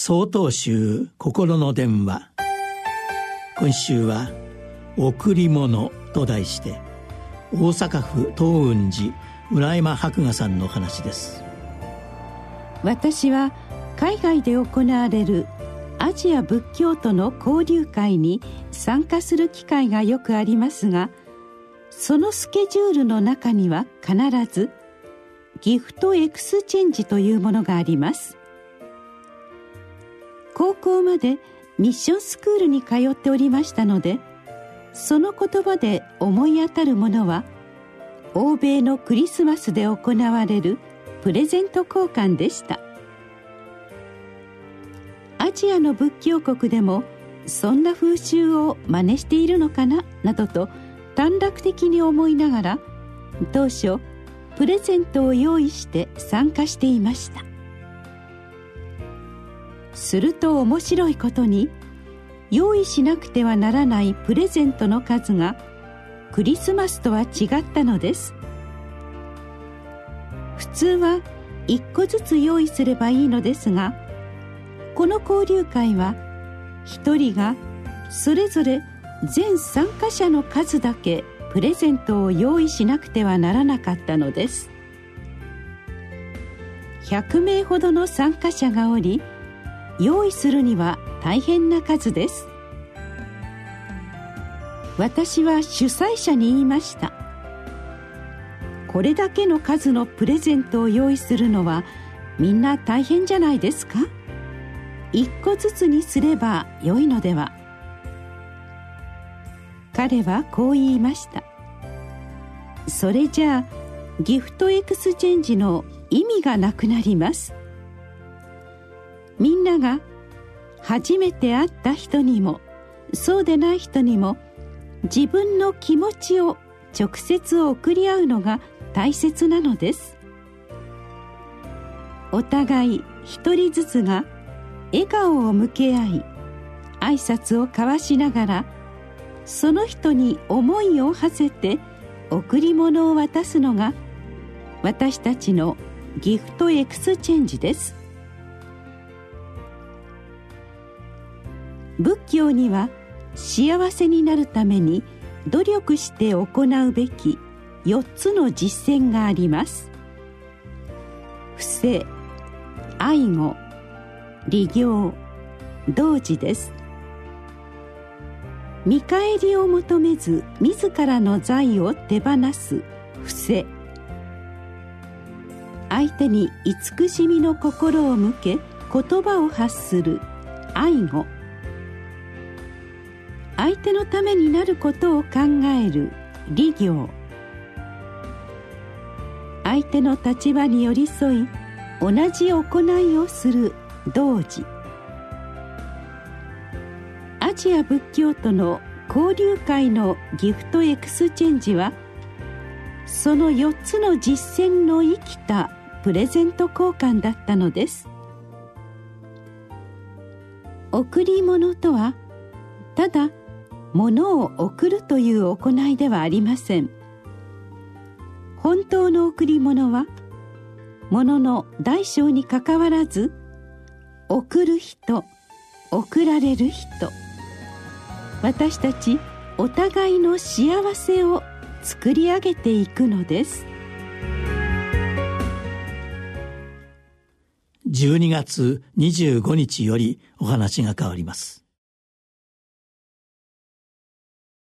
総統集心の電話。今週は「贈り物」と題して大阪府東雲寺村山博雅さんの話です。私は海外で行われるアジア仏教徒の交流会に参加する機会がよくありますがそのスケジュールの中には必ずギフトエクスチェンジというものがあります。高校までミッションスクールに通っておりましたのでその言葉で思い当たるものは欧米のクリスマスで行われるプレゼント交換でした。アジアの仏教国でもそんな風習を真似しているのかななどと短絡的に思いながら当初プレゼントを用意して参加していました。すると面白いことに用意しなくてはならないプレゼントの数がクリスマスとは違ったのです。普通は1個ずつ用意すればいいのですがこの交流会は1人がそれぞれ全参加者の数だけプレゼントを用意しなくてはならなかったのです。100名ほどの参加者がおり用意するには大変な数です。私は主催者に言いました。これだけの数のプレゼントを用意するのはみんな大変じゃないですか？一個ずつにすればよいのでは。彼はこう言いました。それじゃあギフトエクスチェンジの意味がなくなります。みんなが初めて会った人にもそうでない人にも自分の気持ちを直接送り合うのが大切なのです。お互い一人ずつが笑顔を向け合い挨拶を交わしながらその人に思いを馳せて贈り物を渡すのが私たちのギフトエクスチェンジです。仏教には幸せになるために努力して行うべき4つの実践があります。不正愛護利行同時です。見返りを求めず自らの財を手放す。不正。相手に慈しみの心を向け言葉を発する。愛護相手のためになることを考える。利行相手の立場に寄り添い同じ行いをする。同時。アジア仏教との交流会のギフトエクスチェンジはその4つの実践の生きたプレゼント交換だったのです。贈り物とはただ物を贈るという行いではありません。本当の贈り物は物の大小にかかわらず贈る人贈られる人。私たちお互いの幸せを作り上げていくのです。12月25日よりお話が変わります。